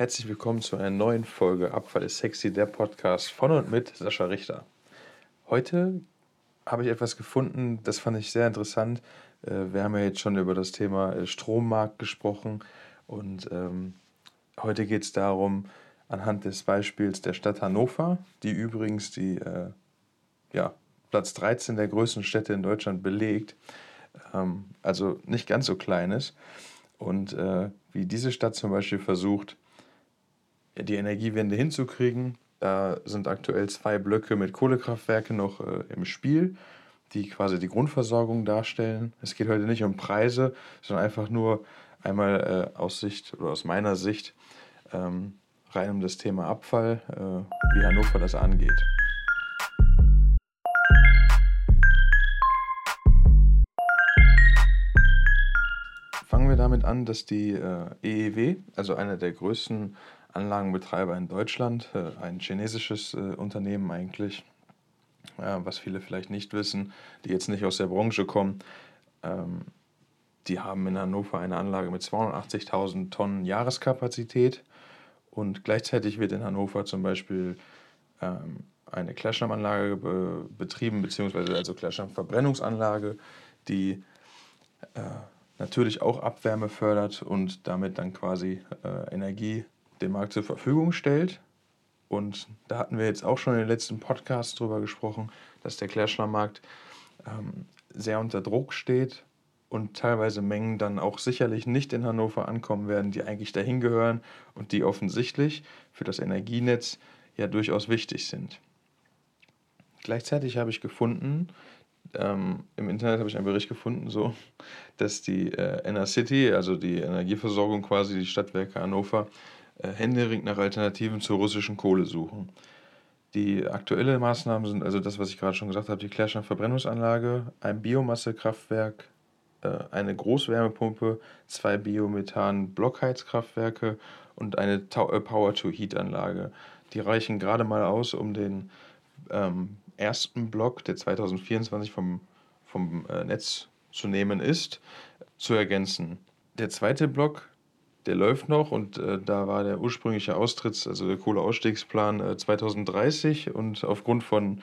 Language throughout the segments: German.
Herzlich willkommen zu einer neuen Folge Abfall ist sexy, der Podcast von und mit Sascha Richter. Heute habe ich etwas gefunden, das fand ich sehr interessant. Äh, wir haben ja jetzt schon über das Thema äh, Strommarkt gesprochen und ähm, heute geht es darum, anhand des Beispiels der Stadt Hannover, die übrigens die äh, ja, Platz 13 der größten Städte in Deutschland belegt, ähm, also nicht ganz so klein ist. Und wie diese Stadt zum Beispiel versucht, die Energiewende hinzukriegen. Da sind aktuell zwei Blöcke mit Kohlekraftwerken noch äh, im Spiel, die quasi die Grundversorgung darstellen. Es geht heute nicht um Preise, sondern einfach nur einmal äh, aus Sicht oder aus meiner Sicht ähm, rein um das Thema Abfall, äh, wie Hannover das angeht. Fangen wir damit an, dass die äh, EEW, also eine der größten Anlagenbetreiber in Deutschland, äh, ein chinesisches äh, Unternehmen eigentlich, was viele vielleicht nicht wissen, die jetzt nicht aus der Branche kommen. Ähm, die haben in Hannover eine Anlage mit 280.000 Tonnen Jahreskapazität und gleichzeitig wird in Hannover zum Beispiel ähm, eine Klärschlammanlage betrieben, beziehungsweise also Klärschlammverbrennungsanlage, die äh, natürlich auch Abwärme fördert und damit dann quasi Energie dem Markt zur Verfügung stellt. Und da hatten wir jetzt auch schon in den letzten Podcasts drüber gesprochen, dass der Klärschlammmarkt ähm, sehr unter Druck steht und teilweise Mengen dann auch sicherlich nicht in Hannover ankommen werden, die eigentlich dahin gehören und die offensichtlich für das Energienetz ja durchaus wichtig sind. Gleichzeitig habe ich gefunden, ähm, im Internet habe ich einen Bericht gefunden, so, dass die äh, City, also die Energieversorgung quasi, die Stadtwerke Hannover, händeringend nach Alternativen zur russischen Kohle suchen. Die aktuellen Maßnahmen sind also das, was ich gerade schon gesagt habe, die Klärschlammverbrennungsanlage, ein Biomassekraftwerk, äh, eine Großwärmepumpe, zwei Biomethan-Blockheizkraftwerke und eine äh, Power-to-Heat-Anlage. Die reichen gerade mal aus, um den ähm, ersten Block, der 2024 vom, vom äh, Netz zu nehmen ist, zu ergänzen. Der zweite Block der läuft noch und äh, da war der ursprüngliche Austritts, also der Kohleausstiegsplan äh, 2030 und aufgrund von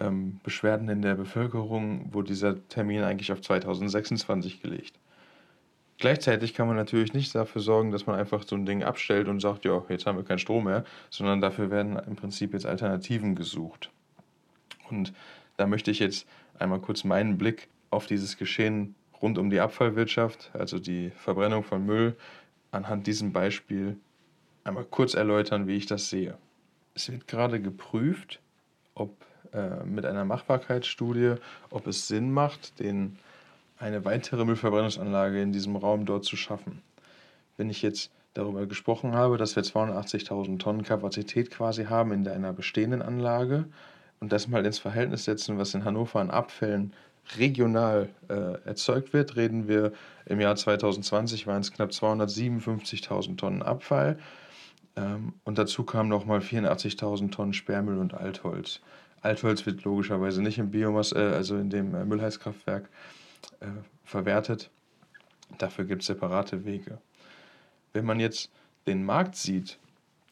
ähm, Beschwerden in der Bevölkerung wurde dieser Termin eigentlich auf 2026 gelegt. Gleichzeitig kann man natürlich nicht dafür sorgen, dass man einfach so ein Ding abstellt und sagt, ja, jetzt haben wir keinen Strom mehr, sondern dafür werden im Prinzip jetzt Alternativen gesucht. Und da möchte ich jetzt einmal kurz meinen Blick auf dieses Geschehen rund um die Abfallwirtschaft, also die Verbrennung von Müll, anhand diesem Beispiel einmal kurz erläutern, wie ich das sehe. Es wird gerade geprüft, ob äh, mit einer Machbarkeitsstudie, ob es Sinn macht, den, eine weitere Müllverbrennungsanlage in diesem Raum dort zu schaffen. Wenn ich jetzt darüber gesprochen habe, dass wir 280.000 Tonnen Kapazität quasi haben in einer bestehenden Anlage und das mal ins Verhältnis setzen, was in Hannover an Abfällen regional äh, erzeugt wird, reden wir im Jahr 2020 waren es knapp 257.000 Tonnen Abfall ähm, und dazu kamen nochmal 84.000 Tonnen Sperrmüll und Altholz. Altholz wird logischerweise nicht im Biomass, äh, also in dem äh, Müllheizkraftwerk äh, verwertet. Dafür gibt es separate Wege. Wenn man jetzt den Markt sieht,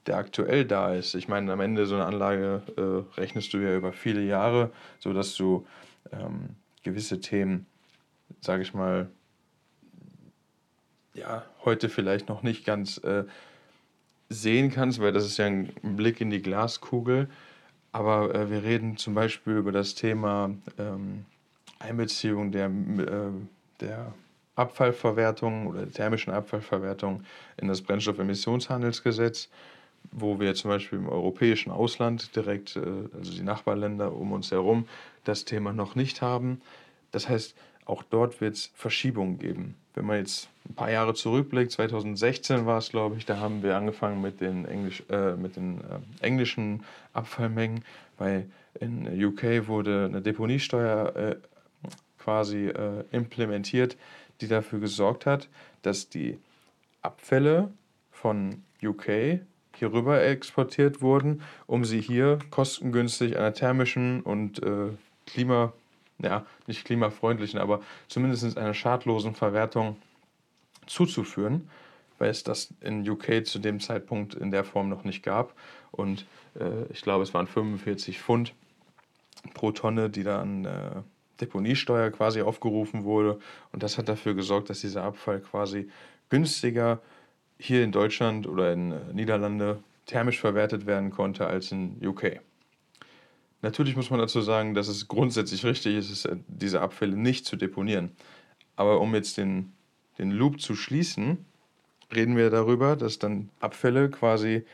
der aktuell da ist, ich meine, am Ende so eine Anlage äh, rechnest du ja über viele Jahre, sodass du ähm, gewisse Themen, sage ich mal, ja, heute vielleicht noch nicht ganz äh, sehen kannst, weil das ist ja ein Blick in die Glaskugel. Aber äh, wir reden zum Beispiel über das Thema ähm, Einbeziehung der, äh, der Abfallverwertung oder der thermischen Abfallverwertung in das Brennstoffemissionshandelsgesetz, wo wir zum Beispiel im europäischen Ausland direkt, äh, also die Nachbarländer um uns herum, das Thema noch nicht haben. Das heißt, auch dort wird es Verschiebungen geben. Wenn man jetzt ein paar Jahre zurückblickt, 2016 war es, glaube ich, da haben wir angefangen mit den, Englisch, äh, mit den äh, englischen Abfallmengen, weil in UK wurde eine Deponiesteuer äh, quasi äh, implementiert, die dafür gesorgt hat, dass die Abfälle von UK hier rüber exportiert wurden, um sie hier kostengünstig einer thermischen und äh, klima, ja, nicht klimafreundlichen, aber zumindest einer schadlosen Verwertung zuzuführen. weil es das in UK zu dem Zeitpunkt in der Form noch nicht gab. Und äh, ich glaube, es waren 45 Pfund pro Tonne, die dann äh, Deponiesteuer quasi aufgerufen wurde. Und das hat dafür gesorgt, dass dieser Abfall quasi günstiger hier in Deutschland oder in äh, Niederlande thermisch verwertet werden konnte als in UK. Natürlich muss man dazu sagen, dass es grundsätzlich richtig ist, äh, diese Abfälle nicht zu deponieren. Aber um jetzt den, den Loop zu schließen, reden wir darüber, dass dann Abfälle quasi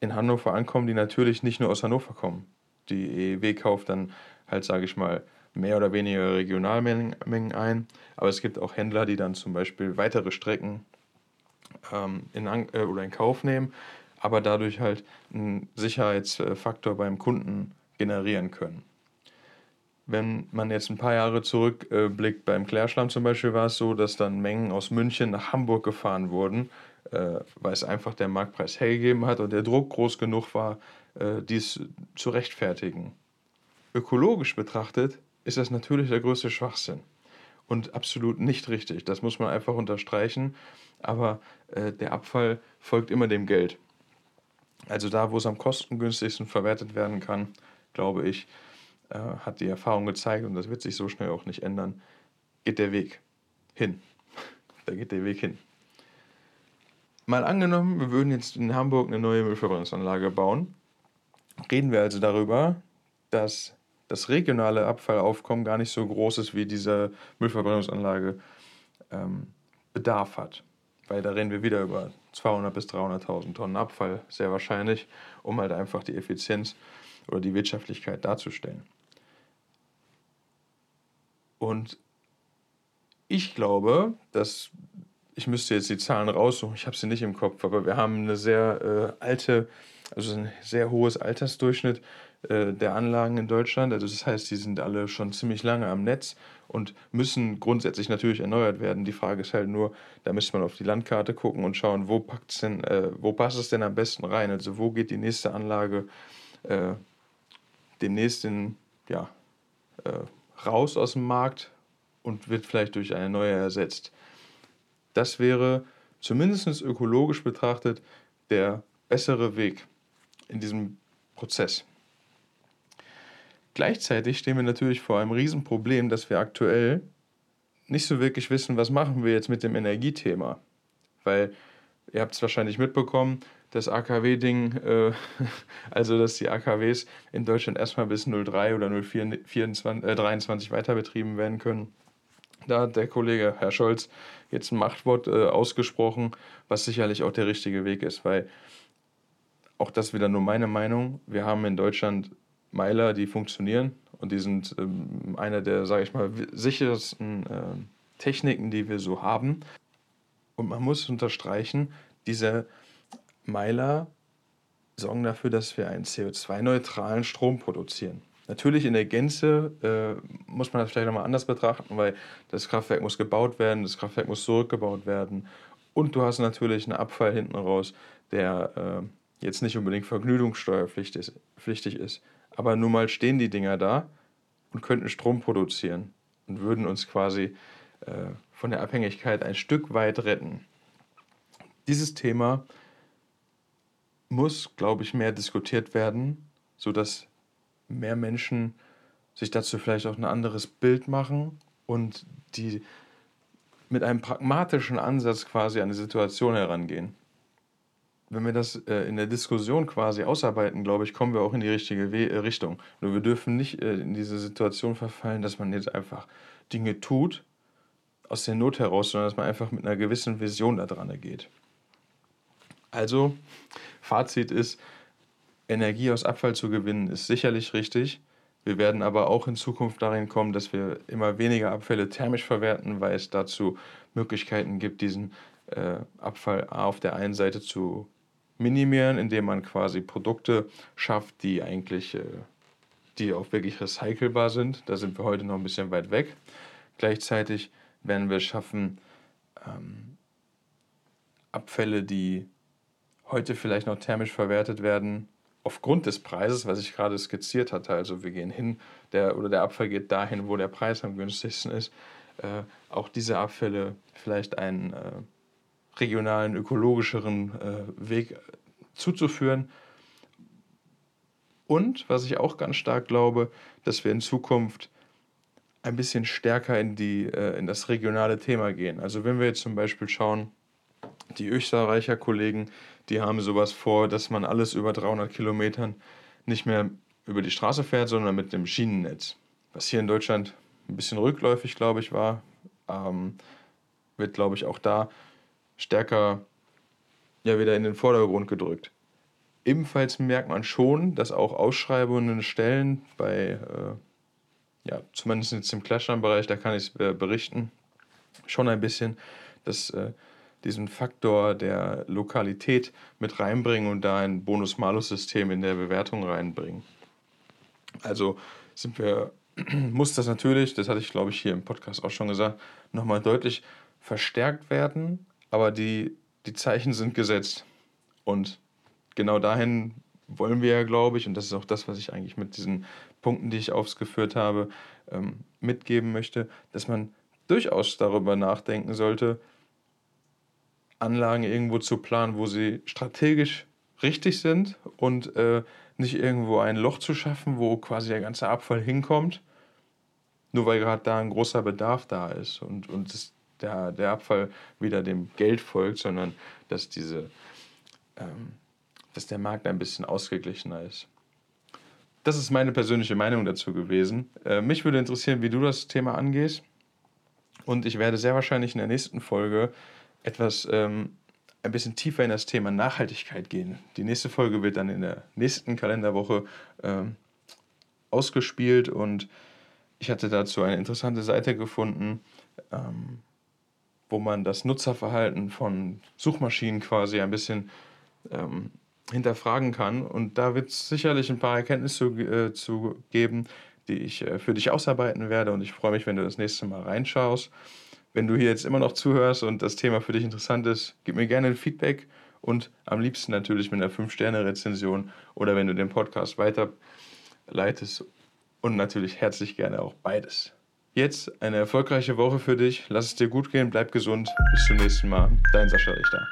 in Hannover ankommen, die natürlich nicht nur aus Hannover kommen. Die EEW kauft dann halt, sage ich mal, mehr oder weniger Regionalmengen ein. Aber es gibt auch Händler, die dann zum Beispiel weitere Strecken ähm, in, äh, oder in Kauf nehmen, aber dadurch halt einen Sicherheitsfaktor beim Kunden generieren können. Wenn man jetzt ein paar Jahre zurückblickt, beim Klärschlamm zum Beispiel war es so, dass dann Mengen aus München nach Hamburg gefahren wurden, äh, weil es einfach der Marktpreis hergegeben hat und der Druck groß genug war, äh, dies zu rechtfertigen. Ökologisch betrachtet ist das natürlich der größte Schwachsinn und absolut nicht richtig. Das muss man einfach unterstreichen. Aber äh, der Abfall folgt immer dem Geld. Also da, wo es am kostengünstigsten verwertet werden kann, glaube ich, äh, hat die Erfahrung gezeigt, und das wird sich so schnell auch nicht ändern, geht der Weg hin. da geht der Weg hin. Mal angenommen, wir würden jetzt in Hamburg eine neue Müllverbrennungsanlage bauen. Reden wir also darüber, dass das regionale Abfallaufkommen gar nicht so groß ist, wie diese Müllverbrennungsanlage ähm, Bedarf hat. Weil da reden wir wieder über 200.000 bis 300.000 Tonnen Abfall, sehr wahrscheinlich, um halt einfach die Effizienz oder die Wirtschaftlichkeit darzustellen. Und ich glaube, dass ich müsste jetzt die Zahlen raussuchen, ich habe sie nicht im Kopf, aber wir haben eine sehr äh, alte, also ein sehr hohes Altersdurchschnitt der Anlagen in Deutschland. Also das heißt, die sind alle schon ziemlich lange am Netz und müssen grundsätzlich natürlich erneuert werden. Die Frage ist halt nur, da müsste man auf die Landkarte gucken und schauen, wo, packt's denn, äh, wo passt es denn am besten rein? Also wo geht die nächste Anlage äh, demnächst in, ja, äh, raus aus dem Markt und wird vielleicht durch eine neue ersetzt. Das wäre zumindest ökologisch betrachtet der bessere Weg in diesem Prozess. Gleichzeitig stehen wir natürlich vor einem Riesenproblem, dass wir aktuell nicht so wirklich wissen, was machen wir jetzt mit dem Energiethema. Weil ihr habt es wahrscheinlich mitbekommen, das AKW-Ding, äh, also dass die AKWs in Deutschland erstmal bis 03 oder 024, äh, 23 weiter werden können. Da hat der Kollege Herr Scholz jetzt ein Machtwort äh, ausgesprochen, was sicherlich auch der richtige Weg ist, weil auch das wieder nur meine Meinung. Wir haben in Deutschland Meiler, die funktionieren und die sind ähm, eine der, sage ich mal, sichersten äh, Techniken, die wir so haben. Und man muss unterstreichen, diese Meiler sorgen dafür, dass wir einen CO2-neutralen Strom produzieren. Natürlich in der Gänze äh, muss man das vielleicht nochmal anders betrachten, weil das Kraftwerk muss gebaut werden, das Kraftwerk muss zurückgebaut werden und du hast natürlich einen Abfall hinten raus, der äh, jetzt nicht unbedingt vergnügungssteuerpflichtig ist. Aber nun mal stehen die Dinger da und könnten Strom produzieren und würden uns quasi äh, von der Abhängigkeit ein Stück weit retten. Dieses Thema muss, glaube ich, mehr diskutiert werden, sodass mehr Menschen sich dazu vielleicht auch ein anderes Bild machen und die mit einem pragmatischen Ansatz quasi an die Situation herangehen wenn wir das äh, in der Diskussion quasi ausarbeiten, glaube ich, kommen wir auch in die richtige We äh, Richtung. Nur wir dürfen nicht äh, in diese Situation verfallen, dass man jetzt einfach Dinge tut aus der Not heraus, sondern dass man einfach mit einer gewissen Vision da dran geht. Also, Fazit ist, Energie aus Abfall zu gewinnen, ist sicherlich richtig. Wir werden aber auch in Zukunft darin kommen, dass wir immer weniger Abfälle thermisch verwerten, weil es dazu Möglichkeiten gibt, diesen äh, Abfall auf der einen Seite zu minimieren, indem man quasi Produkte schafft, die eigentlich, äh, die auch wirklich recycelbar sind. Da sind wir heute noch ein bisschen weit weg. Gleichzeitig werden wir schaffen, ähm, Abfälle, die heute vielleicht noch thermisch verwertet werden, aufgrund des Preises, was ich gerade skizziert hatte, also wir gehen hin, der, oder der Abfall geht dahin, wo der Preis am günstigsten ist, äh, auch diese Abfälle vielleicht einen äh, regionalen, ökologischeren äh, Weg zuzuführen. Und was ich auch ganz stark glaube, dass wir in Zukunft ein bisschen stärker in, die, äh, in das regionale Thema gehen. Also wenn wir jetzt zum Beispiel schauen, die Österreicher Kollegen, die haben sowas vor, dass man alles über 300 Kilometern nicht mehr über die Straße fährt, sondern mit dem Schienennetz. Was hier in Deutschland ein bisschen rückläufig, glaube ich, war, ähm, wird, glaube ich, auch da stärker ja, wieder in den Vordergrund gedrückt. Ebenfalls merkt man schon, dass auch Ausschreibungen Stellen bei, äh, ja, zumindest jetzt im Clashdown-Bereich, da kann ich äh, berichten, schon ein bisschen, dass äh, diesen Faktor der Lokalität mit reinbringen und da ein Bonus-Malus-System in der Bewertung reinbringen. Also sind wir, muss das natürlich, das hatte ich glaube ich hier im Podcast auch schon gesagt, nochmal deutlich verstärkt werden, aber die, die Zeichen sind gesetzt. Und genau dahin wollen wir ja, glaube ich, und das ist auch das, was ich eigentlich mit diesen Punkten, die ich aufgeführt habe, ähm, mitgeben möchte, dass man durchaus darüber nachdenken sollte, Anlagen irgendwo zu planen, wo sie strategisch richtig sind und äh, nicht irgendwo ein Loch zu schaffen, wo quasi der ganze Abfall hinkommt, nur weil gerade da ein großer Bedarf da ist und, und das, der, der Abfall wieder dem Geld folgt, sondern dass diese ähm, dass der Markt ein bisschen ausgeglichener ist. Das ist meine persönliche Meinung dazu gewesen. Äh, mich würde interessieren, wie du das Thema angehst. Und ich werde sehr wahrscheinlich in der nächsten Folge etwas ähm, ein bisschen tiefer in das Thema Nachhaltigkeit gehen. Die nächste Folge wird dann in der nächsten Kalenderwoche ähm, ausgespielt und ich hatte dazu eine interessante Seite gefunden, ähm, wo man das Nutzerverhalten von Suchmaschinen quasi ein bisschen ähm, hinterfragen kann. Und da wird es sicherlich ein paar Erkenntnisse zu, äh, zu geben, die ich äh, für dich ausarbeiten werde. Und ich freue mich, wenn du das nächste Mal reinschaust. Wenn du hier jetzt immer noch zuhörst und das Thema für dich interessant ist, gib mir gerne ein Feedback und am liebsten natürlich mit einer 5-Sterne-Rezension oder wenn du den Podcast weiterleitest und natürlich herzlich gerne auch beides. Jetzt eine erfolgreiche Woche für dich. Lass es dir gut gehen, bleib gesund. Bis zum nächsten Mal. Dein Sascha Richter.